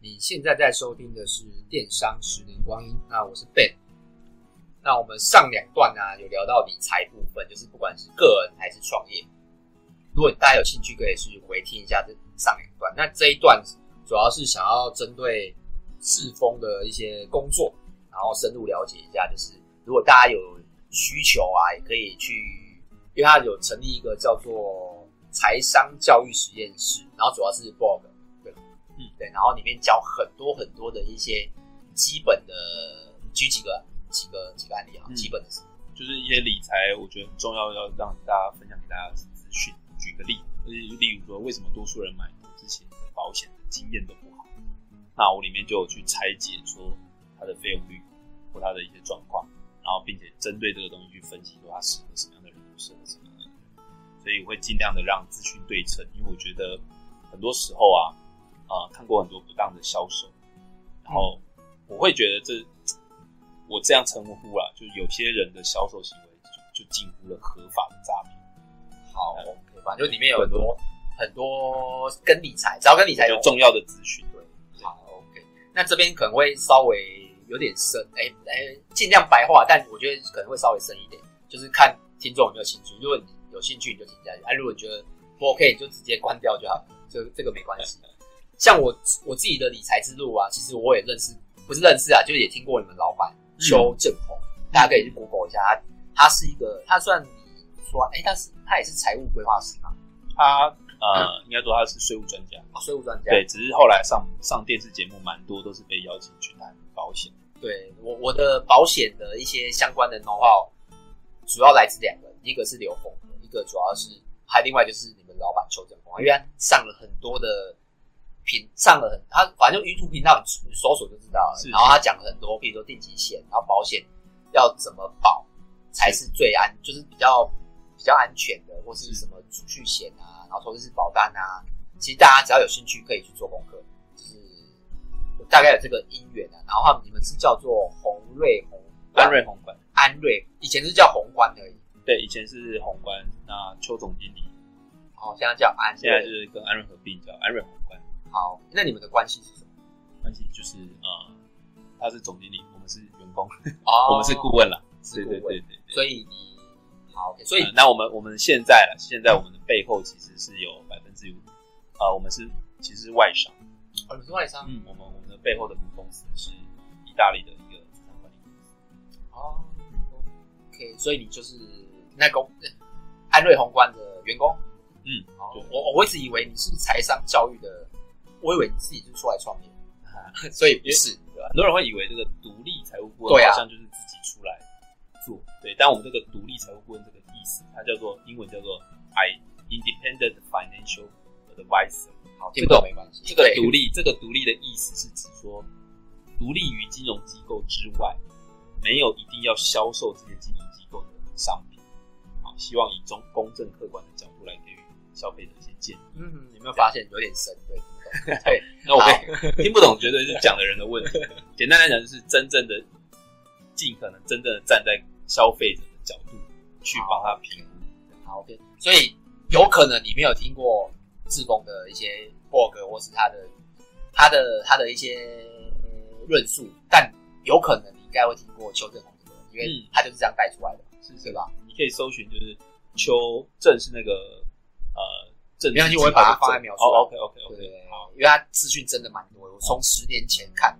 你现在在收听的是电商十年光阴，那我是 Ben。那我们上两段呢、啊、有聊到理财部分，就是不管是个人还是创业，如果大家有兴趣，可以去回听一下这上两段。那这一段主要是想要针对赤峰的一些工作，然后深入了解一下。就是如果大家有需求啊，也可以去，因为他有成立一个叫做财商教育实验室，然后主要是 blog。嗯，对，然后里面教很多很多的一些基本的，举几个几个几个案例啊，基本的是，就是一些理财，我觉得很重要，要让大家分享给大家的资讯。举个例，例如说，为什么多数人买之前的保险的经验都不好？那我里面就有去拆解说它的费用率或它的一些状况，然后并且针对这个东西去分析说它适合什么样的人，不适合什么样的人。所以我会尽量的让资讯对称，因为我觉得很多时候啊。啊、呃，看过很多不当的销售，然后我会觉得这我这样称呼啊，就有些人的销售行为就就近乎了合法的诈骗。好，OK 吧？就里面有很多很多跟理财，只要跟理财有重要的资讯。对，好，OK。那这边可能会稍微有点深，哎哎，尽量白话，但我觉得可能会稍微深一点，就是看听众有没有兴趣。如果你有兴趣，你就听下去；哎，如果你觉得不 OK，你就直接关掉就好，这这个没关系。像我我自己的理财之路啊，其实我也认识，不是认识啊，就是也听过你们老板邱正宏，大家可以去 Google 一下他，他是一个，他算你说，哎、欸，他是他也是财务规划师嘛，他呃，应该说他是税务专家，税务专家，对，只是后来上上电视节目蛮多都是被邀请去谈保险，对我我的保险的一些相关的 know how，主要来自两个，一个是刘峰，一个主要是还另外就是你们老板邱正宏，因为他上了很多的。频上了很，他反正就 YouTube 频道你搜索就知道了。然后他讲了很多，比如说定期险，然后保险要怎么保才是最安，是就是比较比较安全的，或是什么储蓄险啊，然后投资式保单啊。其实大家只要有兴趣，可以去做功课。就是大概有这个因缘啊。然后你们是叫做宏瑞宏安瑞宏观安瑞，以前是叫宏观而已。对，以前是宏观。那邱总经理，哦，现在叫安，现在是跟安瑞合并叫安瑞宏观。好，那你们的关系是什么？关系就是呃，他是总经理，我们是员工，哦、我们是顾问了。对对对对，所以你好，okay, 所以、呃、那我们我们现在了，现在我们的背后其实是有百分之五，啊，我们是其实是外商，哦，你是外商，嗯，我们我们的背后的母公司是意大利的一个资产管理公司。哦，OK，所以你就是那个安瑞宏观的员工，嗯，好，我我一直以为你是财商教育的。我以为你自己就出来创业，所以不是，对吧？很多人会以为这个独立财务顾问好像就是自己出来做，对。但我们这个独立财务顾问这个意思，它叫做英文叫做 I Independent Financial Advisor。好，听不懂没关系。这个独立，这个独立的意思是指说，独立于金融机构之外，没有一定要销售这些金融机构的商品。好，希望以中公正客观的角度来给予消费者一些建议。嗯哼，有没有发现有点深？对。对，那我 听不懂，绝对是讲的人的问题。简单来讲，就是真正的尽可能真正的站在消费者的角度去帮他评估。好，OK。所以有可能你没有听过志峰的一些 blog 或是他的他的他的一些论述，但有可能你应该会听过邱正宏的，因为他就是这样带出来的，是是吧？你可以搜寻，就是邱正是那个呃。没关系，我会把它放在描述。哦，OK OK OK。因为他资讯真的蛮多的。我从十年前看，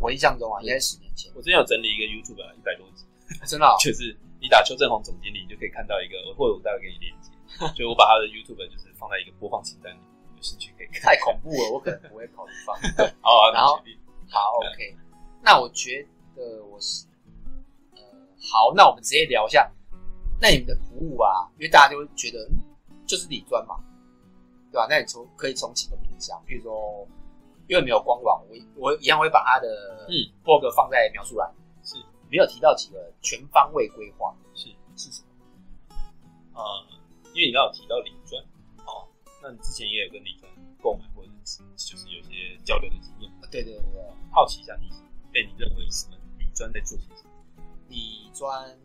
我印象中啊，应该是十年前。我之前有整理一个 YouTube 一百多集，真的，就是你打邱正宏总经理，你就可以看到一个，或者我待会给你连接。就我把他的 YouTube 就是放在一个播放清单里，有兴趣可以看。太恐怖了，我可能不会考虑放。好，然后好 OK。那我觉得我是呃好，那我们直接聊一下，那你们的服务啊，因为大家就会觉得。就是理专嘛，对吧？那你从可以从几个面向，比如说，因为没有官网，我我一样会把它的嗯 blog 放在描述栏。是，没有提到几个全方位规划，是是什么？呃，因为你刚刚有提到理专哦，那你之前也有跟理专购买或者是就是有些交流的经验。对对对对，好奇一下你被你认为什么理专在做些什么？理专，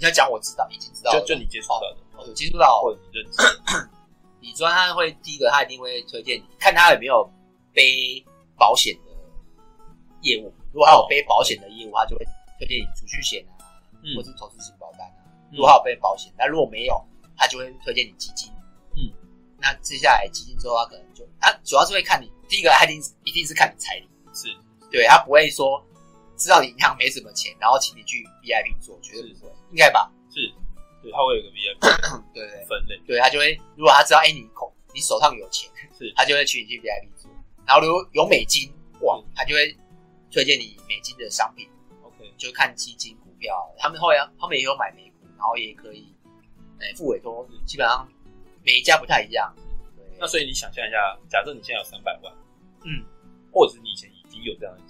你要讲我知道，已经知道，就就你接触到的。有接触到，或者你认识 你专，他会第一个，他一定会推荐你看他有没有背保险的业务。如果他有背保险的业务，他就会推荐你储蓄险啊，嗯、或者是投资型保单啊。如果他有背保险，那如果没有，他就会推荐你基金。嗯，那接下来基金之后，他可能就他主要是会看你第一个，他一定一定是看你财力，是对他不会说知道你银行没什么钱，然后请你去 VIP 做，绝对不会，应该吧？是，对，他会有个 VIP 对对分类，对他就会，如果他知道哎你口你手上有钱，是，他就会请你去 VIP 做，然后如果有美金哇，他就会。推荐你美金的商品，OK，就看基金、股票，他们后来他们也有买美股，然后也可以，哎，付委托，基本上每一家不太一样。对，那所以你想象一下，假设你现在有三百万，嗯，或者是你以前已经有这样的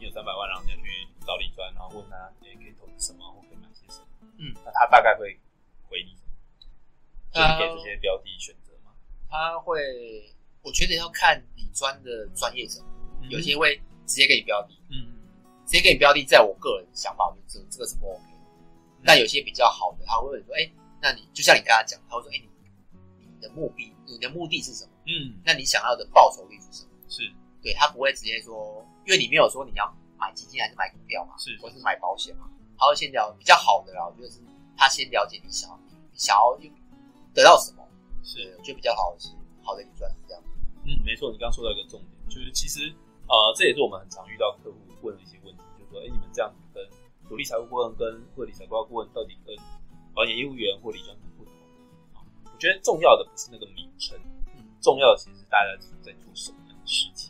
你有三百万，然后你要去找李专，然后问他，哎，可以投资什么，或可以买些什么，嗯，那他大概会回你什么？就给这些标的选择吗？他会，我觉得要看李专的专业程度，有些会。直接给你标的，嗯，直接给你标的，在我个人想法，我觉得这这个是不 OK。那有些比较好的，他会问说，哎，那你就像你刚才讲，他会说，哎，你你的目的，你的目的是什么？嗯，那你想要的报酬率是什么？是，对，他不会直接说，因为你没有说你要买基金还是买股票嘛，是，或是买保险嘛，他会先聊比较好的啦，我觉得是他先了解你想要你想要得到什么，是，我觉得比较好的是好的理专是这样。嗯，没错，你刚刚说到一个重点，就是其实。呃，这也是我们很常遇到客户问的一些问题，就是说，哎，你们这样子跟独立财务顾问跟或理财规划顾问到底跟保险业务员或理专不同？啊，我觉得重要的不是那个名称，嗯，重要的其实是大家在做什么样的事情。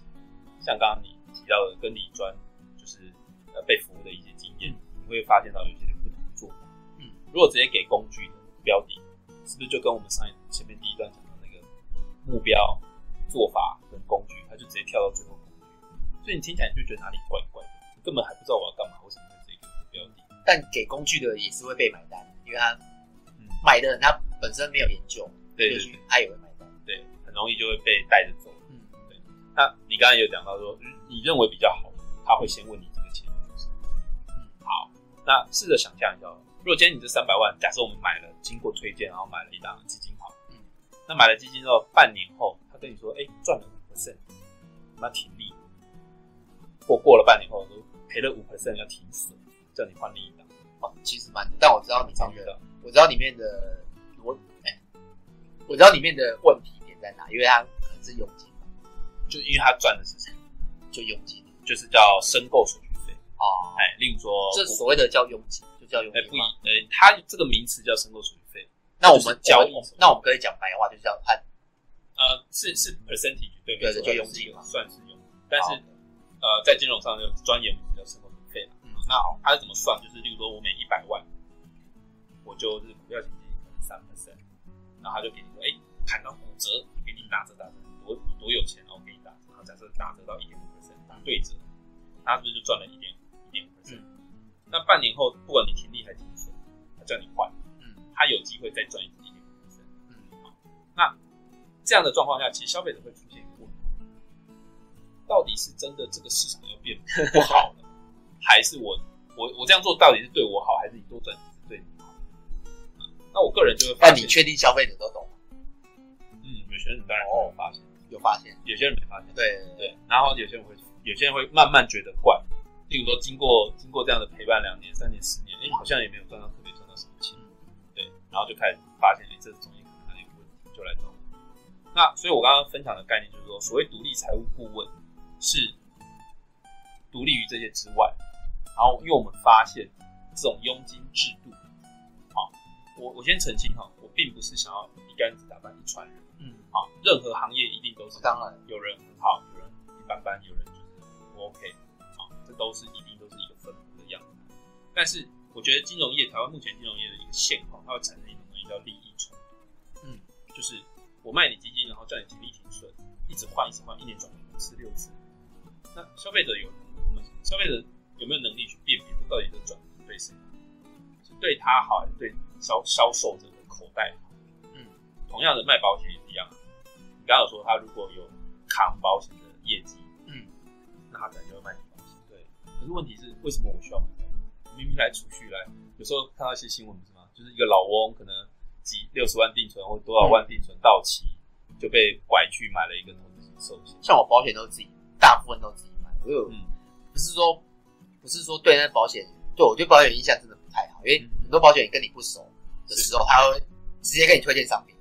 像刚刚你提到的跟理专就是呃被服务的一些经验，你会发现到有一些不同的做法。嗯，如果直接给工具的标的，是不是就跟我们上一前面第一段讲的那个目标做法跟工具，它就直接跳到最后工具？所以你听起来就觉得哪里怪怪的，根本还不知道我要干嘛，为什么会这个标的？但给工具的也是会被买单，因为他买的人他本身没有研究，对，他也会买单，对，很容易就会被带着走。那你刚才有讲到说，你认为比较好，他会先问你这个钱？嗯，好，那试着想象一下，如果今天你这三百万，假设我们买了，经过推荐，然后买了一档基金好，嗯，那买了基金之后，半年后他跟你说，哎，赚了五 percent，那停利。或过了半年后，赔了五 percent 要停损，叫你换另一档。哦，其实蛮，但我知道你我知道里面的我，哎、欸，我知道里面的问题点在哪，因为它可能是佣金嘛，就因为他赚的是什么？就佣金，就是叫申购手续费哦。哎，例如说，这所谓的叫佣金，就叫佣金。哎、欸，不一，呃、欸，它这个名词叫申购手续费。那我们交易，那我们可以讲白话，就叫按，呃，是是 percentage 对不对？对，就佣金嘛，算是佣金，但是。呃，在金融上就专业名词叫申购手续费了。嗯，那好，它是怎么算？就是例如说我每一百万，我就是股票型基金三 percent，然后他就给你说，哎、欸，砍到骨折，给你打折打折，多多有钱，假设打折到一点五 percent，打对折，他是不是就赚了一点一点五 percent？那半年后，不管你停利还是停损，他叫你换，嗯，他有机会再赚一点一点五 percent。嗯，好，那这样的状况下，其实消费者会出现一个问题。到底是真的这个市场要变不好了，还是我我我这样做到底是对我好，还是你多赚是对你好？那我个人就会发现，那你确定消费者都懂吗？嗯，有些人当然有发现，有发现，有些人没发现。对对，对。然后有些人会，有些人会慢慢觉得怪。例如说，经过经过这样的陪伴两年、三年、十年，哎，好像也没有赚到特别赚到什么钱。对，然后就开始发现，哎，这中间可能有问题，就来找我。那所以，我刚刚分享的概念就是说，所谓独立财务顾问。是独立于这些之外，然后因为我们发现这种佣金制度，好，我我先澄清哈，我并不是想要一竿子打翻一船人，嗯，好，任何行业是当然有人很好，有人一般般，有人就是不 OK，好，这都是一定都是一个分布的样子。但是我觉得金融业，台湾目前金融业的一个现况，它会产生一种东西叫利益冲突，嗯，就是我卖你基金，然后叫你停利停损，一直换，一直换，一年转五次六次。那消费者有，我们消费者有没有能力去辨别到底这转对谁？是对他好，还是对销销售者的口袋好？嗯，同样的卖保险。刚刚有说他如果有扛保险的业绩，嗯，那他可能就会卖你保险。对，可是问题是为什么我需要买保险？明明来储蓄来，有时候看到一些新闻是吗？就是一个老翁可能几六十万定存或多少万定存到期，就被拐去买了一个投资型寿险。像我保险都自己大部分。部分都自己买。我有，嗯，不是说不是说对那保险，对我对保险印象真的不太好，因为很多保险跟你不熟的时候，他会直接给你推荐商品。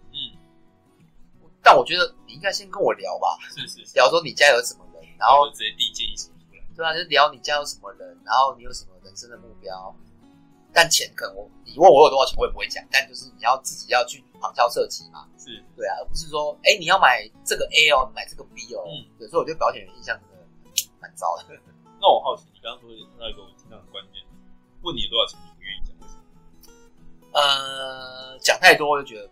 嗯，但我觉得你应该先跟我聊吧，是是，是，聊说你家有什么人，然后直接递建议什么出来，对啊，就聊你家有什么人，然后你有什么人生的目标。但钱可能我你问我有多少钱，我也不会讲。但就是你要自己要去旁敲侧击嘛，是对啊，而不是说哎、欸、你要买这个 A 哦，买这个 B 哦。嗯，有时候我对保险的印象真的蛮糟的。那我好奇，你刚刚说那个我听到很关键，问你多少钱，你不愿意讲？为什么？呃，讲太多我就觉得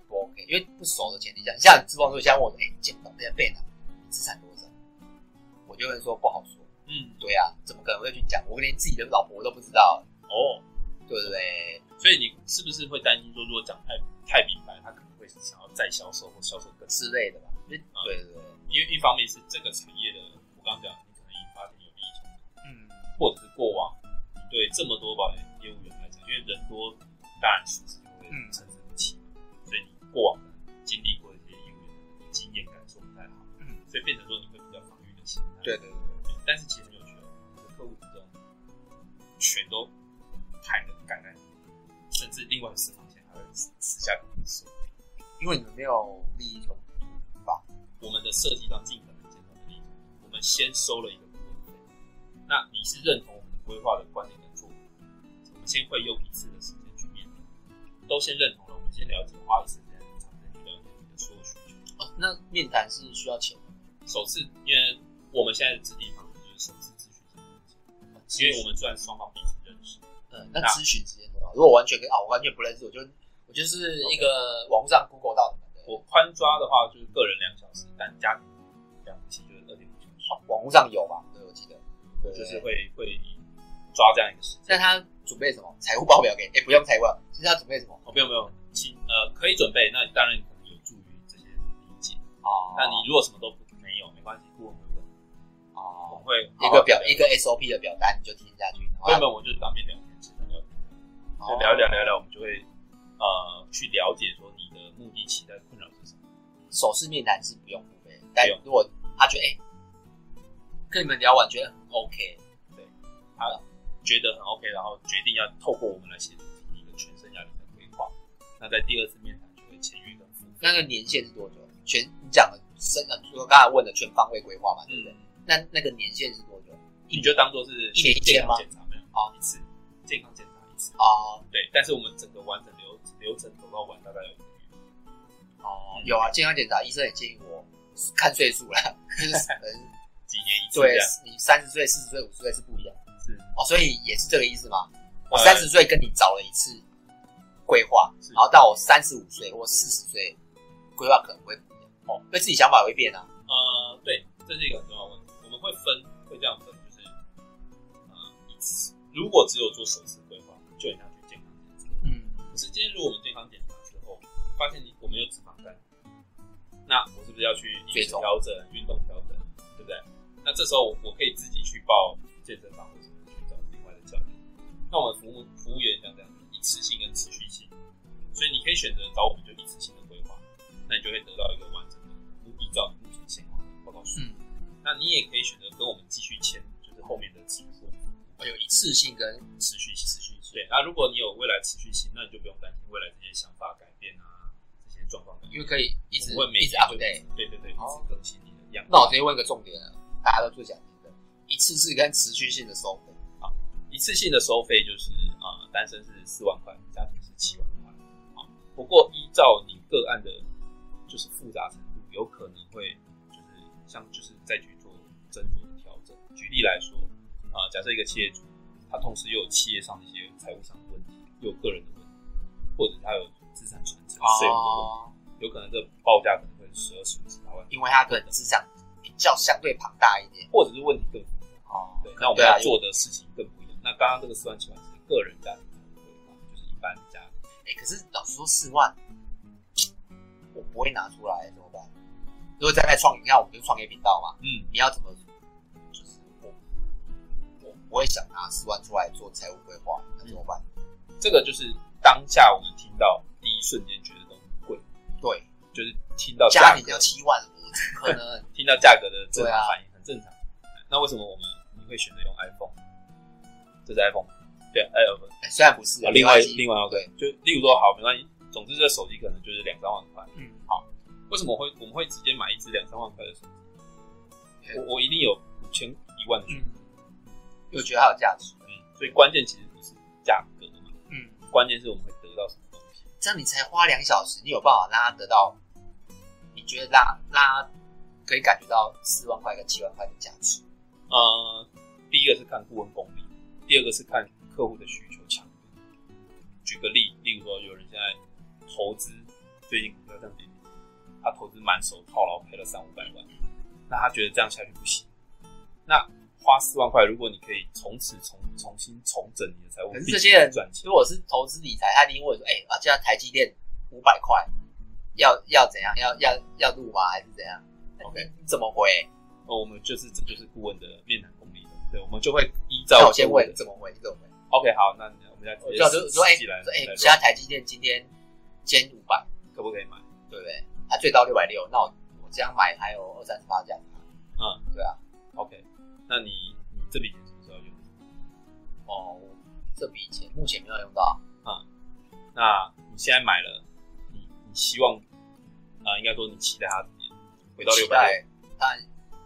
因为不熟的前提下，像志峰说，像我哎，见到那些贝拿，你资产多少？我就会说不好说。嗯，对啊，怎么可能会去讲？我连自己的老婆都不知道哦。对不对？所以你是不是会担心说，如果讲太太明白，他可能会想要再销售或销售更之类的吧？对对对，因为一方面是这个产业的，我刚刚讲，你可能引发点有利益冲突，嗯，或者是过往对这么多保险业务员来讲，因为人多，当然损失就会参差不齐，所以你过往经历过一些业务员的经验感受不太好，嗯，所以变成说你会比较防御的心态，对对对，但是其实很有趣哦，你的客户之中全都。太能干干，甚至另外私房钱还会私下跟你说，因为你们没有利益冲突吧？我们的设计上尽可能减少利益冲突，我们先收了一个顾问费。那你是认同我们的规划的观点跟做法？我们先会用一次的时间去面谈，都先认同了，我们先了解，花一次那面谈是需要钱吗？首次，因为我们现在的制定方式就是首次咨询因为我们算双方彼此认识。嗯，那咨询时间多少？如果完全跟啊，我完全不认识，我就我就是一个网上 Google 到的。我宽抓的话就是个人两小时，但家庭两夫妻就是二点五小时。好，网络上有吧？对，我记得，对，就是会会抓这样一个时间。那他准备什么？财务报表给？哎，不用财务，其实他准备什么？哦，不用不用，其呃可以准备，那当然那你如果什么都没有，没关系，顾问会问。哦，我会一个表一个 SOP 的表单，你就填下去。根本我就是当面聊。就聊一聊聊一聊，我们就会呃去了解说你的目的、期待、困扰是什么。首次面谈是不用付费，但如果他觉得哎、欸，跟你们聊完觉得很 OK，对，他觉得很 OK，然后决定要透过我们来协助一个全生涯的规划，那在第二次面谈就会签约跟付费。那个年限是多久？全你讲的生呃，就刚才问的全方位规划嘛，对不对？嗯、那那个年限是多久？你就当做是一年一健康检查没有？好，一次健康检查一次。哦，对，但是我们整个完整流流程走到完大概有一个月。哦，有啊，健康检查医生也建议我看岁数了，就是可能 几年一次。对，你三十岁、四十岁、五十岁是不一样。是哦，所以也是这个意思吗？我三十岁跟你找了一次规划，然后到我三十五岁或四十岁，规划可能会。哦，对自己想法会变啊。呃，对，这是一个很重要的问题。我们会分，会这样分，就是呃，如果只有做首次。就很想去健康检查，嗯，可是今天如果我们健康检查之后，发现你我们有脂肪肝，那我是不是要去饮食调整、运动调整，对不对？那这时候我我可以自己去报健身房，或者去找另外的教练。那我们服务服务员像这样一次性跟持续性，所以你可以选择找我们就一次性的规划，那你就会得到一个完整的依照目前现况报告书。嗯，那你也可以选择跟我们继续签，就是后面的支付，有一次性跟持续性持续性。对，那如果你有未来持续性，那你就不用担心未来这些想法改变啊，这些状况，因为可以一直问每一直 update，对对对，一直更新你的样子。那我直接问一个重点，大家都最想听的，一次性跟持续性的收费啊，一次性的收费就是啊、呃，单身是四万块，家庭是七万块啊。不过依照你个案的，就是复杂程度，有可能会就是像就是再去做斟酌的调整。举例来说啊、呃，假设一个企业主。他同时又有企业上的一些财务上的问题，又有个人的问题，或者他有资产传承税务的问题，哦、有可能这报价可能会十二十五十八万，因为他的资产比较相对庞大一点，或者是问题更复杂。哦，对，那我们要做的事情更不一样。那刚刚这个四万七万是个人家庭的规划，就是一般家庭。哎、欸，可是老实说四万，我不会拿出来怎么办？如果在那创业，你看我们就是创业频道嘛，嗯，你要怎么？就是我也想拿四万出来做财务规划，那怎么办？这个就是当下我们听到第一瞬间觉得都很贵，对，就是听到家里要七万，怎么可能？听到价格的正常反应很正常。那那为什么我们你会选择用 iPhone？这是 iPhone，对，哎，虽然不是，另外另外 OK，，就例如说好，没关系，总之这手机可能就是两三万块，嗯，好，为什么会我们会直接买一只两三万块的手机？我我一定有五千一万的选择，我觉得它有价值，嗯，所以关键其实不是价格嘛，嗯，关键是我们会得到什么东西。这样你才花两小时，你有办法让它得到？你觉得让让它可以感觉到四万块跟七万块的价值？呃，第一个是看顾问功力。第二个是看客户的需求强度。举个例，例如说有人现在投资，最近股票这样跌，他投资满手套牢，赔了三五百万，那他觉得这样下去不行。那花四万块，如果你可以从此重重新重整你的财务，可是这些人赚钱。如果是投资理财，他一定会说：“哎、欸，啊，现在台积电五百块，要要怎样？要要要入吗？还是怎样？”OK，你怎么回？哦，我们就是这就是顾问的面谈功力的，对，我们就会依照。我先问怎么回？怎么回？OK，好，那我们再直接说说，哎，哎，现在台积电今天减五百，可不可以买？对不对？它最高六百六，那我我这样买还有二三十八价。嗯，对啊。OK，那你你这笔钱什么时候用？哦，这笔钱目前没有用到。嗯，那你现在买了，你你希望啊，应该说你期待它怎么样？回到六百六？但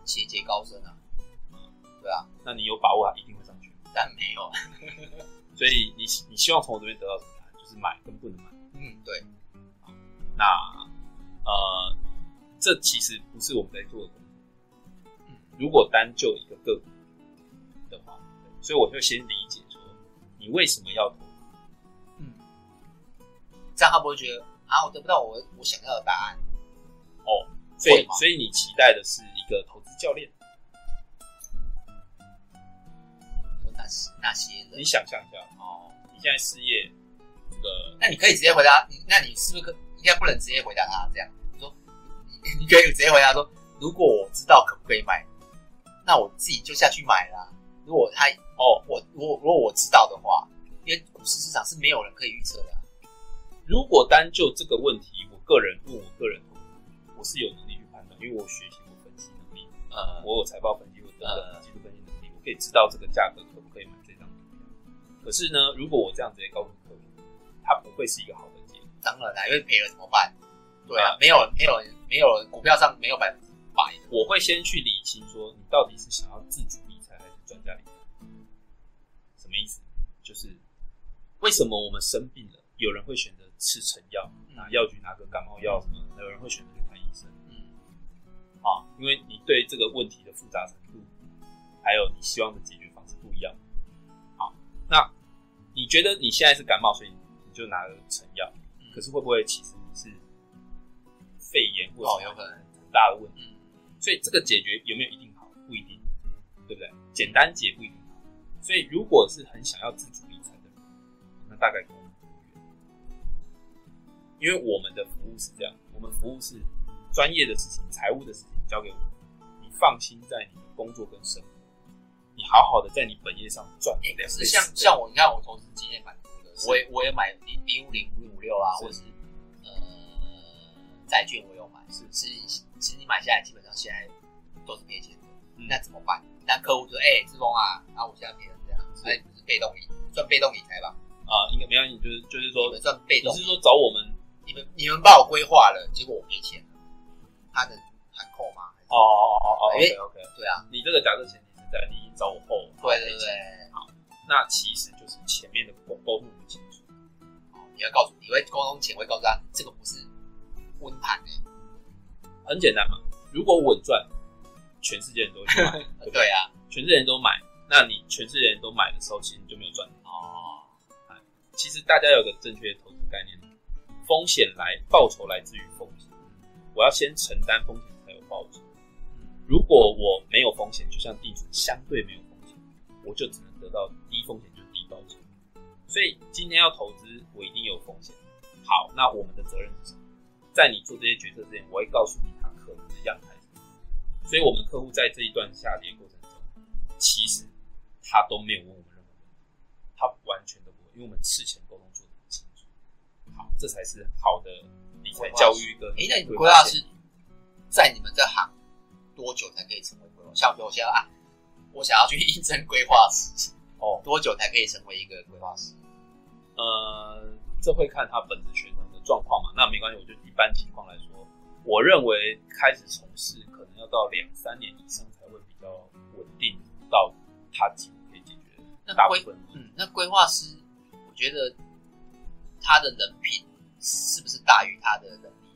节节高升啊，嗯，对啊，那你有把握它一定会上去？但没有，所以你你希望从我这边得到什么？就是买跟不能买。嗯，对。那呃，这其实不是我们在做的工作。嗯，如果单就一个个股的话，所以我就先理解说，你为什么要投？嗯，这样他不会觉得啊，我得不到我我想要的答案。哦。所以，所以你期待的是一个投资教练？那那些人，你想象一下哦，你现在失业，这个，那你可以直接回答，那你是不是可应该不能直接回答他这样？你可以直接回答说，如果我知道可不可以买，那我自己就下去买啦。如果他哦，我如果如果我知道的话，因为股市市场是没有人可以预测的。如果单就这个问题，我个人问我个人，我是有能力去判断。因为我学习过分析能力，呃，我有财报分析，我等等技术分析能力，我可以知道这个价格可不可以买这张股票。可是呢，如果我这样直接告诉客户，他不会是一个好的结果。当然啦，因为赔了怎么办？对啊，没有没有没有股票上没有百分之百。我会先去理清，说你到底是想要自主理财还是专家理财？什么意思？就是为什么我们生病了，有人会选择吃成药，拿药局拿个感冒药什么，有人会选择去看医生。嗯啊，因为你对这个问题的复杂程度，还有你希望的解决方式不一样。好，那你觉得你现在是感冒，所以你就拿了成药，嗯，可是会不会其实肺炎或者有可能很大的问题？所以这个解决有没有一定好？不一定，对不对？简单解不一定好。所以如果是很想要自主理财的人，那大概可能不远，因为我们的服务是这样，我们服务是。专业的事情、财务的事情交给我，你放心在你的工作跟生活，你好好的在你本业上赚。可是像像我，你看我投资经验蛮多的，我也我也买零零五零五零五六啊，或者是呃债券我有买，是。是，其实你买下来基本上现在都是赔钱的，那怎么办？那客户说，哎，志峰啊，那我现在赔成这样，所以不是被动理算被动理财吧？啊，应该没关系，就是就是说算被动，你是说找我们，你们你们帮我规划了，结果我赔钱。他的函扣吗？哦哦哦哦，OK OK，对啊，你这个假设前提是在你找我后，对对对，好，那其实就是前面的沟沟通不清楚，你要告诉，你会沟通前会告诉他，这个不是温盘诶，很简单嘛，如果稳赚，全世界人都去买，对不对啊？全世界人都买，那你全世界人都买的时候，其实你就没有赚哦。其实大家有个正确的投资概念，风险来，报酬来自于风险。我要先承担风险才有报酬。如果我没有风险，就像定存相对没有风险，我就只能得到低风险就低报酬。所以今天要投资，我一定有风险。好，那我们的责任是什么？在你做这些决策之前，我会告诉你他可能的样态。所以我们客户在这一段下跌过程中，其实他都没有问我们任何问题，他完全都不会，因为我们事前沟通做的很清楚。好，这才是好的。理财教育跟哎，那你规划师在你们这行多久才可以成为规划？像比如说啊，我想要去应征规划师，哦，多久才可以成为一个规划师？呃，这会看他本职学能的状况嘛。那没关系，我就一般情况来说，我认为开始从事可能要到两三年以上才会比较稳定到他几乎可以解决大部分。嗯，那规划师，我觉得他的人品是不是大于他的能力？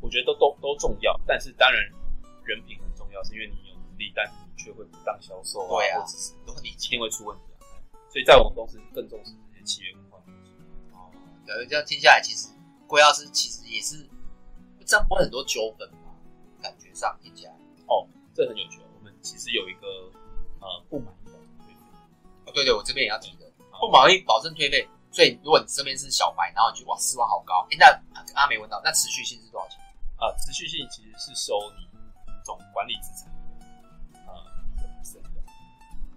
我觉得都都都重要，但是当然人品很重要，是因为你有能力，但是你却会不当销售啊，对啊，或者是一定会出问题啊。所以在我们公司更重视这些企业文化。哦，对，这样听下来，其实规划师其实也是这样，不会很多纠纷嘛？感觉上听起来，哦，这很有趣。我们其实有一个呃不满意退费。哦，对对，我这边也要提的，不满意保证退费。所以如果你这边是小白，然后你就哇，四万好高，哎，那阿没问到，那持续性是多少钱？啊，持续性其实是收你总管理资产。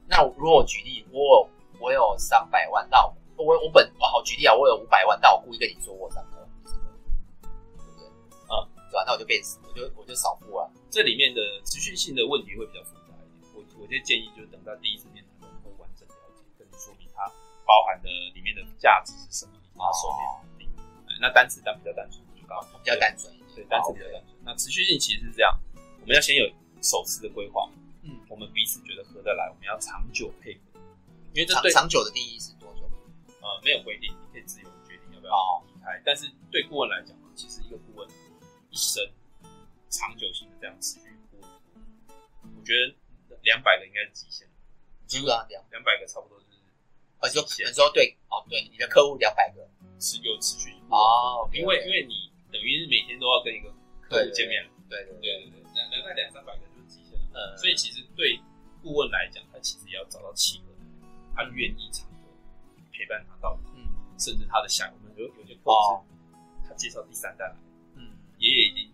那如果我举例，我我有三百万到，我我我本我好举例啊，我有五百万，但我故意跟你说我三百万，对不对？嗯，对吧？那我就变死，我就我就少付啊。这里面的持续性的问题会比较复杂一点。我我就建议，就是等到第一次面谈中会完整了解，跟你说明它包含的里面的价值是什么，以及它收费能。那单词单比较单纯，就刚比较单纯。对，单词比较单纯。那持续性其实是这样，我们要先有首次的规划，嗯，我们彼此觉得合得来，我们要长久配合。因为这对长，长久的定义是？呃，没有规定，你可以自由决定要不要离开。但是对顾问来讲，其实一个顾问一生长久性的这样持续我觉得两百个应该是极限。几个啊？两两百个差不多就是。呃，就很说对哦，对，你的客户两百个持有持续哦，因为因为你。等于是每天都要跟一个客户见面，对对对对对，两两百两三百个就是极限了。嗯，所以其实对顾问来讲，他其实也要找到契合的人，他愿意长久陪伴他到，嗯，甚至他的下，我们有有些客户，他介绍第三代来，嗯，爷爷已经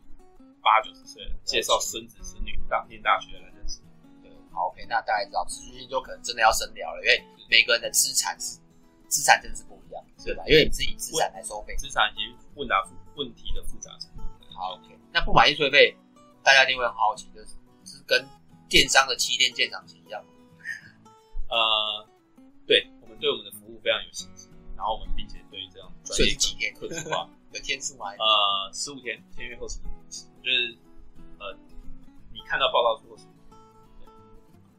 八九十岁了，介绍孙子孙女当念大学的来认识。对，好，OK，那大概知道持续性就可能真的要深聊了，因为每个人的资产是资产真的是不一样，对吧？因为你是以资产来收费，资产以及问答。问题的复杂程度。好，OK。那不满意退费，大家一定会很好奇，就是是跟电商的七天鉴赏期一样吗？呃，对，我们对我们的非常有信心，然后我们并且对于这样专业几天客制化有天数吗？呃，十五天，签约后十五天，就是呃，你看到报告书后。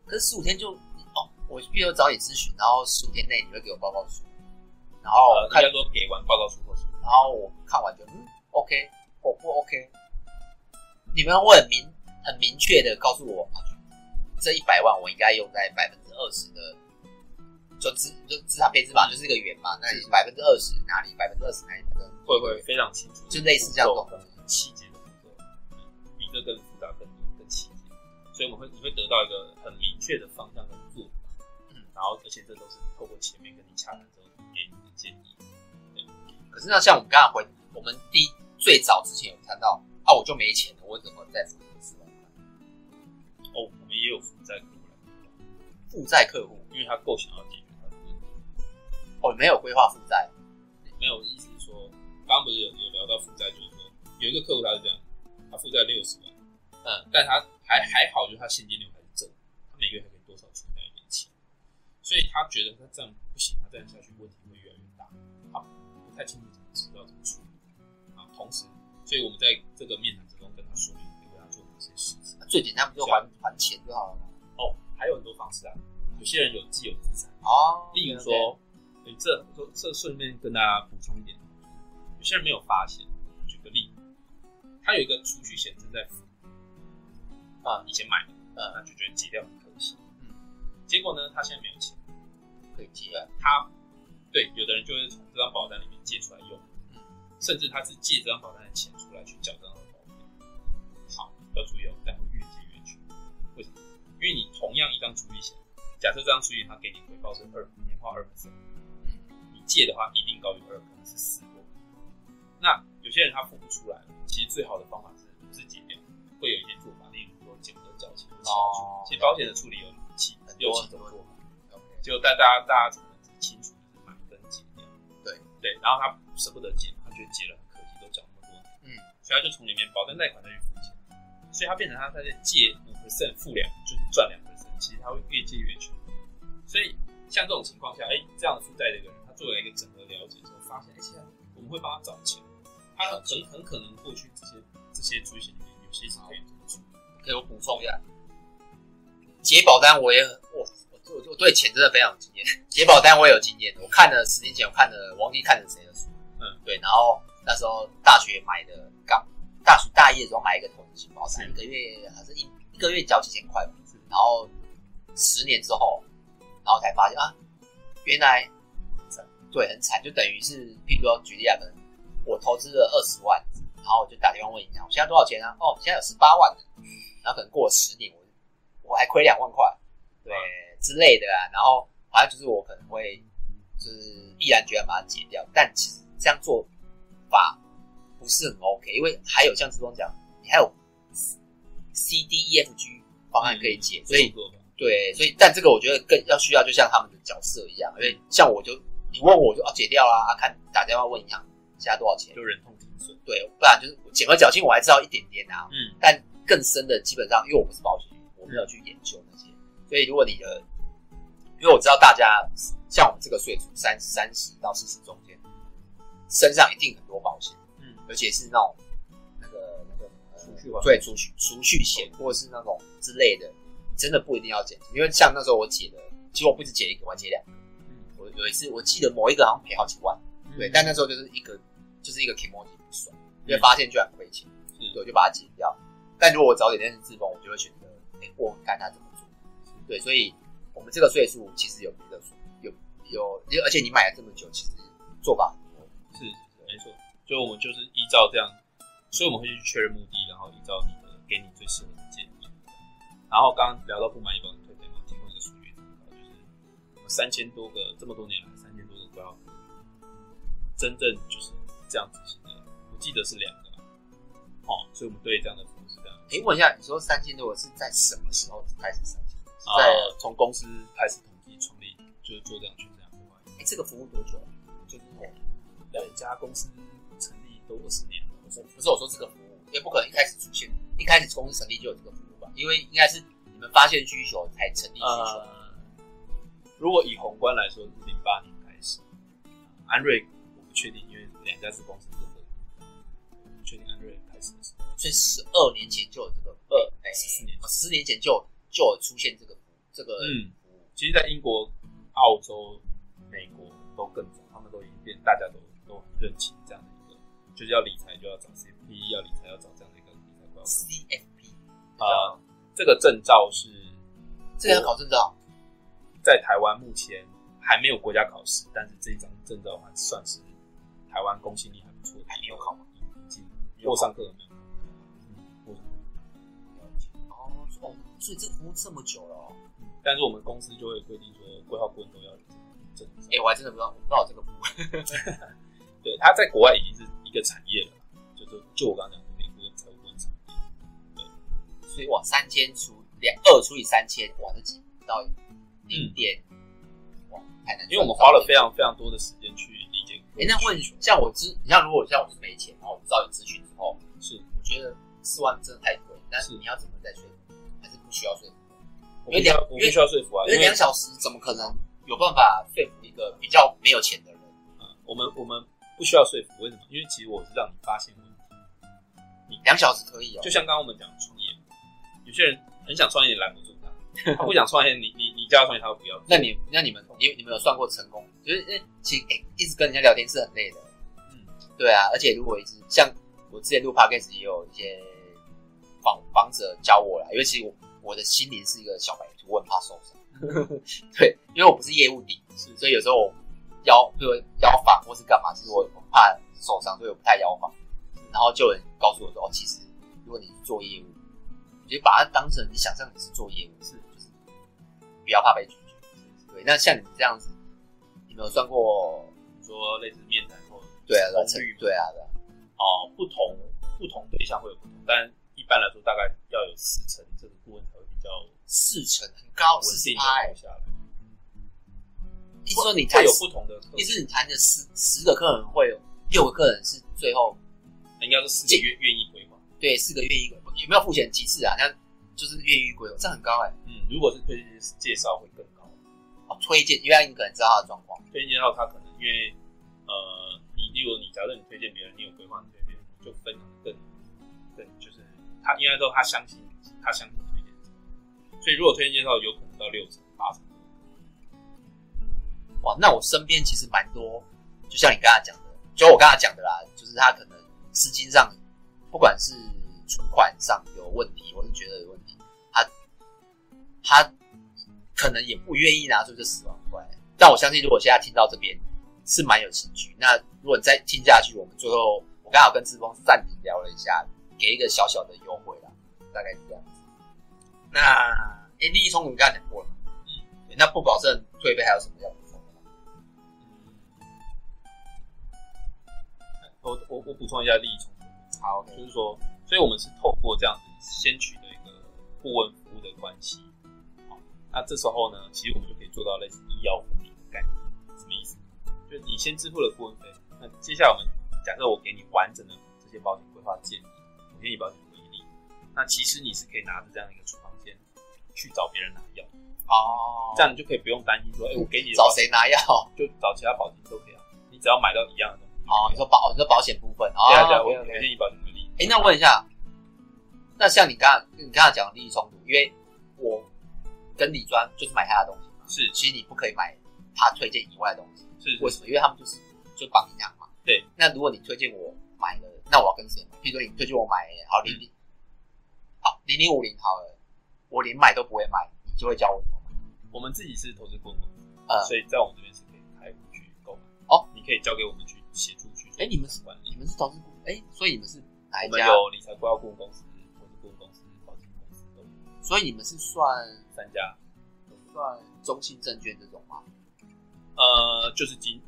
可是十五天就哦，我必须要找你咨询，然后十五天内你会给我报告书，然后大家都给完报告书后什么。然后我看完就嗯，OK，我不 OK。你们会很明很明确的告诉我，这一百万我应该用在百分之二十的，就资就资产配置嘛，就是一个圆嘛。那你百分之二十哪里？百分之二十哪里？会会非常清楚，就类似这样的细节的步骤，比这更复杂、更更细节。所以我们会你会得到一个很明确的方向跟做法，嗯，然后而且这都是透过前面跟你洽谈之后给你的建议。可是那像我们刚才回，我们第一最早之前有谈到啊，我就没钱了，我怎么再付四万块？哦，我们也有负债客户来负债客户，因为他够想要解。哦，没有规划负债，没有意思是说，刚刚不是有有聊到负债，就是说有一个客户他是这样，他负债六十万，嗯，但他还还好，就是他现金流还是正，他每个月还可以多少存下一点钱，所以他觉得他这样不行，他这样下去问题会越来越大。好。太清楚怎么知道怎么处理啊？同时，所以我们在这个面谈之中跟他说明，可以为他做哪些事情。最简单不就还还钱就好了吗？哦，还有很多方式啊。有些人有既有资产哦，例如说，哎，这说这顺便跟大家补充一点，有些人没有发现。举个例子，他有一个储蓄险正在付啊，以前买的，嗯，他就觉得解掉很可惜，嗯，结果呢，他现在没有钱可以解了，他。对，有的人就会从这张保单里面借出来用，嗯，甚至他是借这张保单的钱出来去缴这张保费。好，要注意哦，但会越借越穷。为什么？因为你同样一张储蓄险，假设这张储蓄险它给你回报是二年化二%，你借的话一定高于二，可能是四或五。那有些人他付不出来，其实最好的方法是不是解掉，会有一些做法，例如说减额缴钱或其他处理。其实保险的处理有七有几种做法，就带大家大家可能清楚买跟解掉。对对，然后他舍不得解，他觉得解了很可惜，都缴那么多年，嗯，所以他就从里面保证贷款再去付钱，所以他变成他在借五 percent 付两，就是赚两 percent，其实他会越借越穷。所以像这种情况下，哎、欸，这样负债的一个人，他做了一个整个了解之后，发现，哎、我们会帮他找钱，他很很可能过去这些这些出险里面有些是可以怎么做？可以我补充一下，解保单我也我我我对钱真的非常有经验，解保单我也有经验。我看了十年前我看了王帝看了谁的书？嗯，对，然后那时候大学买的刚大学大一的时候买一个投资型保单，一个月还是一一个月交几千块，然后十年之后，然后才发现啊，原来对很惨，就等于是譬如说举例啊，可能我投资了二十万，然后我就打电话问银行，我现在多少钱啊？哦，现在有十八万。然后可能过了十年，我我还亏两万块，对之类的啊。然后反正就是我可能会就是毅然决然把它解掉，但其实这样做法不是很 OK，因为还有像之中讲，你还有 C D E F G 方案可以解，嗯、所以对，所以但这个我觉得更要需要，就像他们的角色一样，因为像我就你问我，我就要解掉啊，看打电话问银行现在多少钱，就忍痛停损，对，不然就是减个侥幸，我还知道一点点啊，嗯，但。更深的，基本上，因为我不是保险，我没有去研究那些，所以如果你的，因为我知道大家像我们这个岁数，三三十到四十中间，身上一定很多保险，嗯，而且是那种那个那个储蓄，对，储蓄储蓄险或者是那种之类的，真的不一定要减，因为像那时候我解的，其实我不止解一个，我还解两个，有一次我记得某一个好像赔好几万，对，但那时候就是一个就是一个 kimoji 不爽，因为发现居然亏钱，是，我就把它剪掉。但如果我早点认识志峰，我就会选择，哎、欸，我看他怎么做。对，所以我们这个岁数其实有别的有有，而且你买了这么久，其实做法很多。是，没错。就我们就是依照这样，所以我们会去确认目的，然后依照你的给你最适合的建议。然后刚刚聊到不满意帮你退三千多个这么多年来，三千多个规划真正就是这样子行的，我记得是两个。哦，所以我们对这样的。服务是这样。哎问一下，你说三千多个是在什么时候开始三千？在从公司开始统计创立，就是做这样去这样的话。哎，这个服务多久？就是两家公司成立都二十年了。不是，不是我说这个服务，也不可能一开始出现，一开始公司成立就有这个服务吧？因为应该是你们发现需求才成立需求。呃，如果以宏观来说，是零八年开始。安瑞我不确定，因为两家子公司不确定安瑞开始的时候。所以十二年前就有这个二，哎，十四年，十年前就就有出现这个这个嗯，其实，在英国、澳洲、美国都更早，他们都已经变，大家都都很认清这样的一个，就是要理财就要找 CFP，要理财要找这样的一个理财规划。CFP 啊，这个证照是这个要考证照，在台湾目前还没有国家考试，但是这一张证照还算是台湾公信力还不错的，还没有考吗？过上课有没有？所以这服务这么久了，哦，但是我们公司就会规定说，规划顾问都要证。哎，我还真的不知道，我不知道这个服务。对，他在国外已经是一个产业了，就是就我刚刚讲的那个财务顾问产业。对，所以哇，三千除两二除以三千，哇，这几到零点，哇，太难。因为我们花了非常非常多的时间去理解。哎，那问像我知，你像如果像我是没钱，然后我找你咨询之后，是我觉得四万真的太贵，但是你要怎么再说服？需要说服，因为两我们需要说服啊，因为两小时怎么可能有办法说服一个比较没有钱的人？啊，我们我们不需要说服，为什么？因为其实我是让你发现问题。你两小时可以哦，就像刚刚我们讲的创业，有些人很想创业，也拦不住他，他不想创业，你你你叫他创业，他都不要。那你那你们你你们有算过成功？就是因为其实哎，一直跟人家聊天是很累的。嗯，对啊，而且如果一直像我之前录 podcast 也有一些访访者教我啦，因为其实我。我的心灵是一个小白兔，我很怕受伤。对，因为我不是业务底，是所以有时候我邀，比如邀访或是干嘛，其实我我怕受伤，所以我不太腰访。然后就有人告诉我说：“哦，其实如果你是做业务，你就把它当成你想象你是做业务，是不要怕被拒绝。”对，那像你们这样子，你没有算过，你说类似面谈或对啊，成率对啊，对啊，哦，不同不同对象会有不同，但一般来说大概要有四成这个顾问才会比较。四成很高，稳定的下来。意思说你谈有不同的，意思你谈的十十个客人会有六个客人是最后，应该是四个愿愿意回吗。对，四个愿意回，有没有付钱几次啊？像就是愿意归，这很高哎、欸。嗯，如果是推荐介绍会更高。哦，推荐，因为你可能知道他的状况。推荐介绍他可能因为呃，你例如你假设你推荐别人，你有规划推荐，就分享更更就是他应该说他相信他相信推荐，所以如果推荐介绍有可能到六成八成。哇，那我身边其实蛮多，就像你刚才讲的，就我刚才讲的啦，就是他可能资金上，不管是存款上有问题，我是觉得有问题，他他可能也不愿意拿出这十万块。但我相信，如果现在听到这边是蛮有兴趣，那如果你再听下去，我们最后我刚好跟志峰暂停聊了一下，给一个小小的优惠啦，大概是这样子。那哎，利益冲突你刚才讲过了嘛？嗯，那不保证退费还有什么要？我我我补充一下利益冲突，好，就是说，所以我们是透过这样子先取得一个顾问服务的关系，好，那这时候呢，其实我们就可以做到类似医药护理的概念，什么意思？就是你先支付了顾问费，那接下来我们假设我给你完整的这些保险规划建议，我给你保险为例，那其实你是可以拿着这样一个处方箋去找别人拿药，哦，这样你就可以不用担心说，哎、欸，我给你找谁拿药，就找其他保险都可以啊，你只要买到一样的。哦，你说保，你说保险部分哦，对啊对啊，我建议保险。哎，那问一下，那像你刚刚你刚刚讲的利益冲突，因为我跟李专就是买他的东西嘛，是，其实你不可以买他推荐以外的东西，是，为什么？因为他们就是就绑一样嘛。对。那如果你推荐我买了，那我要跟谁买？譬如说你推荐我买好零零，好零零五零好了，我连买都不会买，你就会教我怎么买。我们自己是投资顾问公司，呃，所以在我们这边是可以开户去购买。哦，你可以交给我们去。协助去，哎，你们是管理，你们是投资顾问，哎，所以你们是哪一家？我们有理财规划顾问公司、投资顾问公司、保险公司都有。所以你们是算三家，算中信证券这种吗？呃，就是金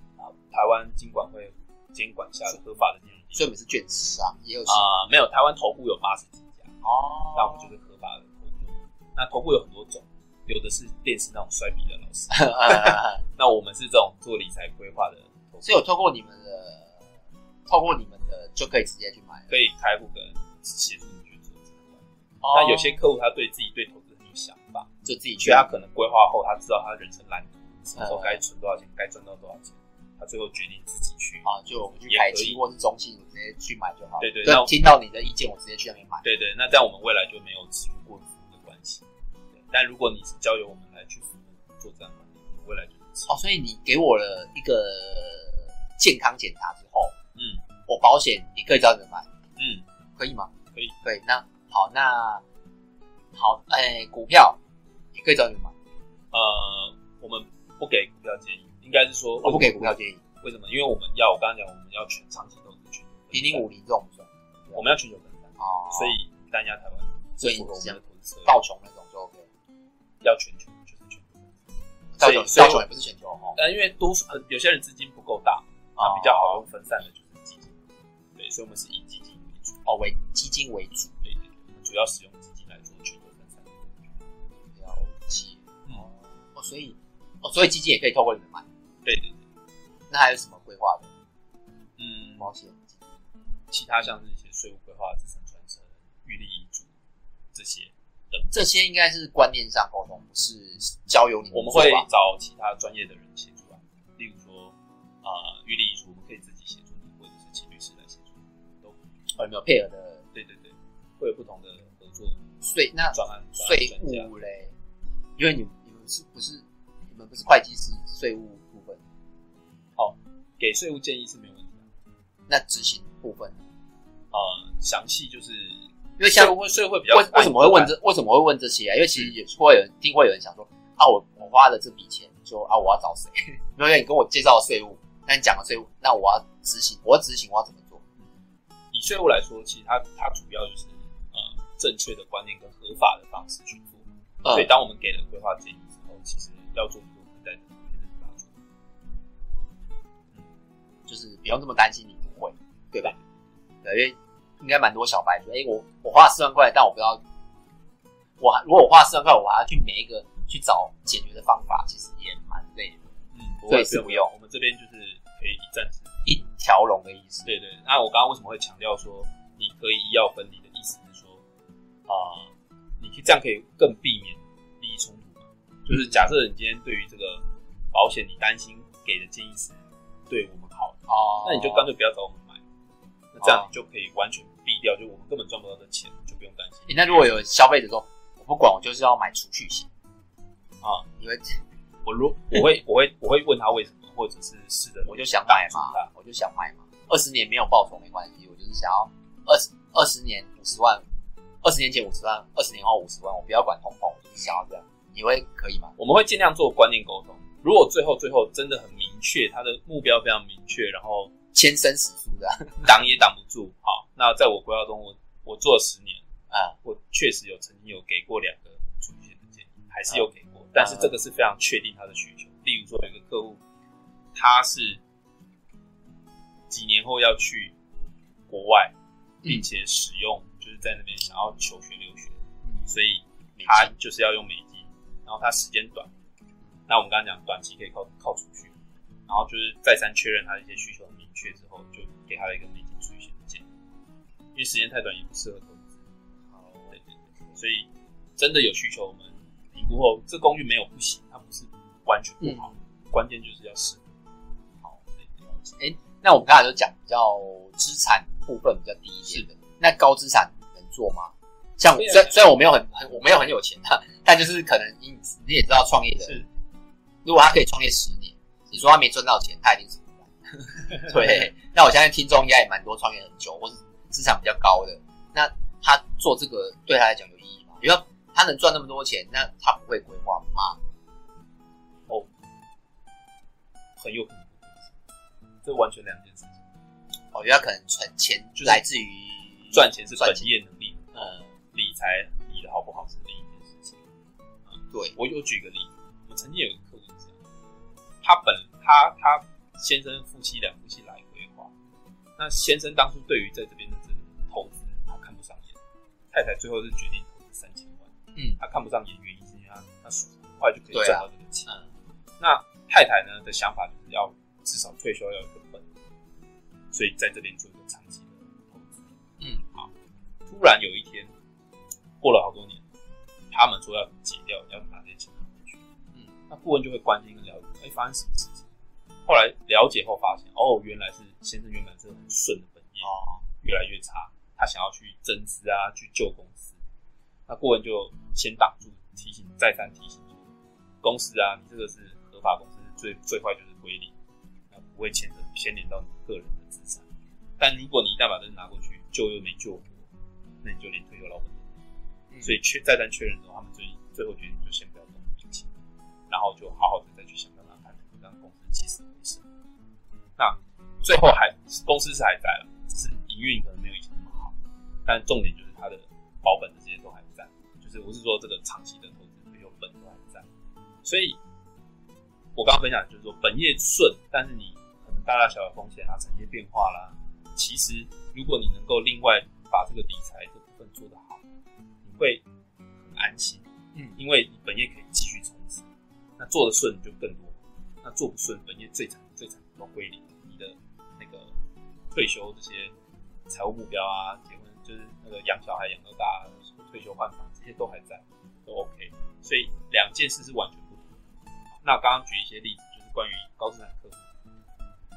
台湾金管会监管下的合法的金融。所以我们是券商，也有啊，没有台湾投顾有八十几家哦，那我们就是合法的投顾。那投顾有很多种，有的是电视那种摔笔的老师，那我们是这种做理财规划的。所以有透过你们的，透过你们的就可以直接去买，可以开户跟协助你去做这个。那、哦、有些客户他对自己对投资很有想法，就自己去，他可能规划后，他知道他人生蓝图，什么时候该存多少钱，该赚到多少钱，他最后决定自己去啊，就我们去开基或是中信，直接去买就好。对对，那听到你的意见，我直接去那边买。对对，那这样我们未来就没有持续过服务的关系。但如果你是交由我们来去服务做这样的管理，未来就是哦，所以你给我了一个。健康检查之后，嗯，我保险也可以找你们买，嗯，可以吗？可以，可以。那好，那好，哎、欸，股票也可以找你们买。呃，我们不给股票建议，应该是说我不给股票建议。为什么？因为我们要我刚刚讲，我们要全长期投资全球零零五零这种算，我们要全球分散哦，所以单压台湾，所以我们的投资道琼那种就 OK，要全球就是全球，道琼道琼也不是全球哦，呃，因为多数有些人资金不够大。啊，比较好用分散的对，所以我们是以基金为主，哦，为基金为主，对对对，我们主要使用基金来做全球分散。了解，哦，哦，所以，哦，所以基金也可以透过你们买，对对对。那还有什么规划的？嗯，保险，其他像是一些税务规划、资产传承、预立遗嘱这些等，这些应该是观念上沟通，不是交由你们。我们会找其他专业的人协助啊，例如说。啊，预立遗嘱有没有配合的？对对对，会有不同的合作税那专案税务嘞，因为你们你们是不是你们不是会计师，税务部分，哦，给税务建议是没有问题的。那执行部分，呃，详细就是因为像税会税会比较为为什么会问这为什么会问这些啊？因为其实也会有人定会有人想说啊，我我花了这笔钱，就啊我要找谁？因为你跟我介绍税务。那你讲了税务，那我要执行，我要执行，我要怎么做？以税务来说，其实它它主要就是呃正确的观念跟合法的方式去做。嗯、所以当我们给了规划建议之后，其实要做的就会在这边去做。嗯，就是不用这么担心你不会，对吧？对，因为应该蛮多小白说，哎、欸，我我花了四万块，但我不知道，我如果我花了四万块，我还要去每一个去找解决的方法，其实也蛮累的。嗯，对，是不用。我们这边就是。可以一站式一条龙的意思。对对，那我刚刚为什么会强调说你可以医药分离的意思是说，啊、呃，你其实这样可以更避免利益冲突嘛。就是假设你今天对于这个保险，你担心给的建议是对我们好的，哦，那你就干脆不要找我们买，那这样你就可以完全避掉，就我们根本赚不到的钱，就不用担心。那如果有消费者说，我不管，我就是要买储蓄险啊，因为我如我会我会我会问他为什么，或者是是的，我就想买嘛，我就想买嘛，二十年没有报酬没关系，我就是想要二十二十年五十万。二十年前五十万，二十年后五十万，我不要管通膨，我就是想要这样，你会可以吗？我们会尽量做观念沟通。如果最后最后真的很明确，他的目标非常明确，然后签生死书的，挡也挡不住。好，那在我规划中，我我做了十年啊，我确实有曾经有给过两个出险的建议，还是有给过，啊、但是这个是非常确定他的需求。例如说，有一个客户，他是几年后要去国外，并且使用。就是在那边想要求学留学，所以他就是要用美金，然后他时间短。那我们刚刚讲短期可以靠靠储蓄，然后就是再三确认他的一些需求很明确之后，就给他了一个美金储蓄险的建议。因为时间太短也不适合投资。好，对对对，所以真的有需求，我们评估后，这工具没有不行，它不是完全不好，嗯、关键就是要适合。哎，那我们刚才都讲比较资产部分比较低一点的，那高资产能。做吗？像虽然虽然我没有很很我没有很有钱的，但就是可能你你也知道创业的，是如果他可以创业十年，你说他没赚到钱，他一定是不干。对，那我相信听众应该也蛮多创业很久或是资产比较高的，那他做这个对他来讲有意义吗？比如说他能赚那么多钱，那他不会规划吗？哦，很有可能，这完全两件事情。我觉得他可能存钱就来自于赚钱是本业能力。呃，理财理的好不好是另一件事情。嗯，对，我有举个例子，我曾经有一个客人是这样，他本他他先生夫妻两夫妻来规划，那先生当初对于在这边的这个投资他看不上眼，太太最后是决定投资三千万，嗯，他看不上眼原因是因为他他很快就可以赚到这个钱，啊嗯、那太太呢的想法就是要至少退休要有一个本，所以在这边做一个长期的投资，嗯，好。突然有一天，过了好多年，他们说要解掉，要拿这些钱拿回去。嗯，那顾问就会关心跟了解，哎、欸，发生什么事情？后来了解后发现，哦，原来是先生原本是很顺的本业，哦，越来越差，他想要去增资啊，去救公司。那顾问就先挡住，提醒，再三提醒说，公司啊，你这个是合法公司，最最坏就是归零，那不会牵扯牵连到你个人的资产。但如果你一旦把这个拿过去，救又没救活。那你就连退休老本都没有，所以确再三确认之后，他们最最后决定就先不要动这笔钱，然后就好好的再去想办法看让公司起死回生。那最后还公司是还在了，只是营运可能没有以前那么好，但重点就是它的保本的这些都还在，就是我是说这个长期的投资退休本都还在。所以我刚刚分享的就是说本业顺，但是你大大小小风险啊、产业变化啦，其实如果你能够另外把这个理财这部分做得好，你会很安心，嗯，因为你本业可以继续冲刺，那做得顺就更多，那做不顺，本业最惨最惨都归零，你的那个退休这些财务目标啊，结婚就是那个养小孩养到大，退休换房这些都还在，都 OK，所以两件事是完全不同。那刚刚举一些例子，就是关于高资产客户，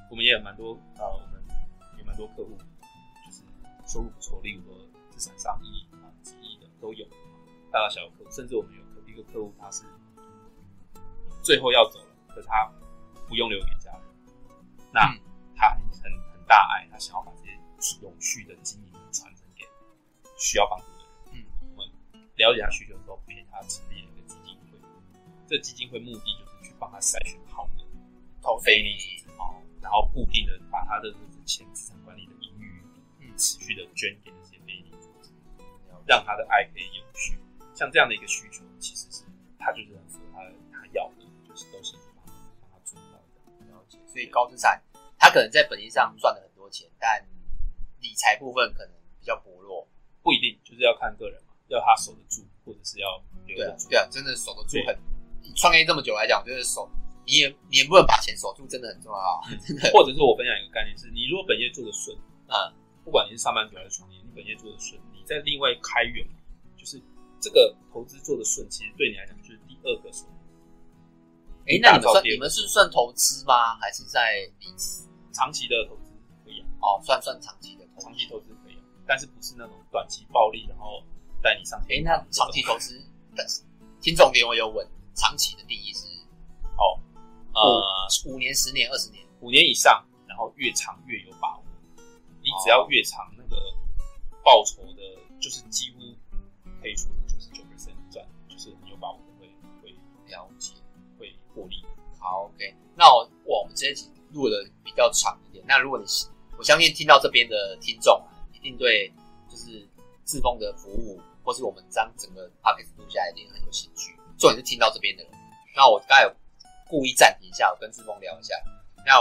我们也有蛮多啊，我们有蛮多客户。就是收入不错，例如说资产上亿啊、几亿的都有，大大小小客户，甚至我们有客一个客户，他是最后要走了，可是他不用留给家人，那他很很很大爱，他想要把这些永续的经营传承给需要帮助的人。嗯，我们了解他需求之后，给他成立一个基金会，这基金会目的就是去帮他筛选好的投非利组织，哦，然后固定的把他的这个钱资产管理的盈余，嗯。持续的捐给那些非利组织，让他的爱可以永续。像这样的一个需求，其实是他就是很符合他他要的，就是都是帮他做到的。了解。所以高资产，他可能在本业上赚了很多钱，但理财部分可能比较薄弱。不一定，就是要看个人嘛，要他守得住，或者是要留得住。对啊，真的守得住很。你创业这么久来讲，就是守，你也你也不能把钱守住，真的很重要。真的。或者是我分享一个概念是，你如果本业做的顺啊。不管你是上班族还是创业，你本业做的顺，你在另外开源，就是这个投资做的顺，其实对你来讲就是第二个收入。哎、欸，那你们算你们是算投资吗？还是在理财？长期的投资可以啊。哦，算算长期的投資，长期投资可以啊，但是不是那种短期暴利，然后带你上天。哎、欸，那长期投资，但是听众给我有问，长期的定义是？哦，呃，五年、十年、二十年，五年以上，然后越长越有把握。你只要越长，那个报酬的，就是几乎可以说九十九 percent 赚，就是你有把握的会会了解，会获利。好，OK，那我我们这一集录的比较长一点。那如果你我相信听到这边的听众啊，一定对就是志峰的服务，或是我们将整个 podcast 录下来一定很有兴趣。重点是听到这边的人，那我刚才有。故意暂停一下，我跟志峰聊一下。那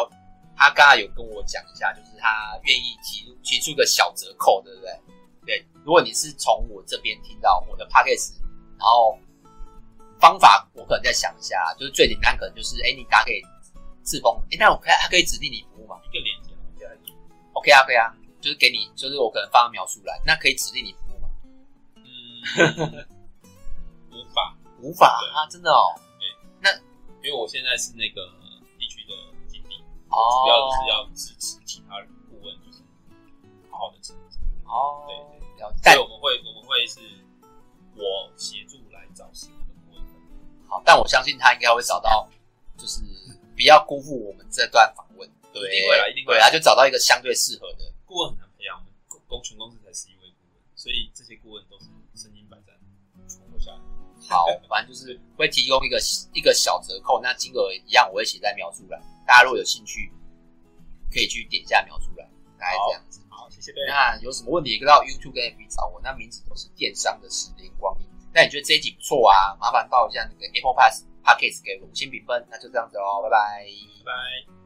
他刚才有跟我讲一下，就是他愿意提出提出个小折扣，对不对？对，如果你是从我这边听到我的 podcast，然后方法我可能再想一下，就是最简单可能就是，哎，你打给志峰，哎，那我可以他可以指定你服务吗？一个链接，OK 啊，可以啊，就是给你，就是我可能放个描述来，那可以指定你服务吗？嗯，无法，无法啊，真的哦。因为我现在是那个地区的经理，哦，主要就是要支持其他顾问，就是好好的成长。哦，对对，了解。所以我们会我们会是我协助来找新的顾问。好，但我相信他应该会找到，就是不要辜负我们这段访问。对，一定会来，一定会来。对，他就找到一个相对适合的顾问，很难培养。我们公全公司才十一位顾问，所以这些顾问都是身经百战存活下来。好，反正就是会提供一个一个小折扣，那金额一样，我会写在描述栏。大家如果有兴趣，可以去点一下描述栏，大概这样子。好，谢谢。那有什么问题，可以到 YouTube 跟 FB 找我，那名字都是电商的十年光阴。那你觉得这一集不错啊？麻烦报一下那个 Apple Pass Podcast 给我五星评分。那就这样子喽，拜拜，拜拜。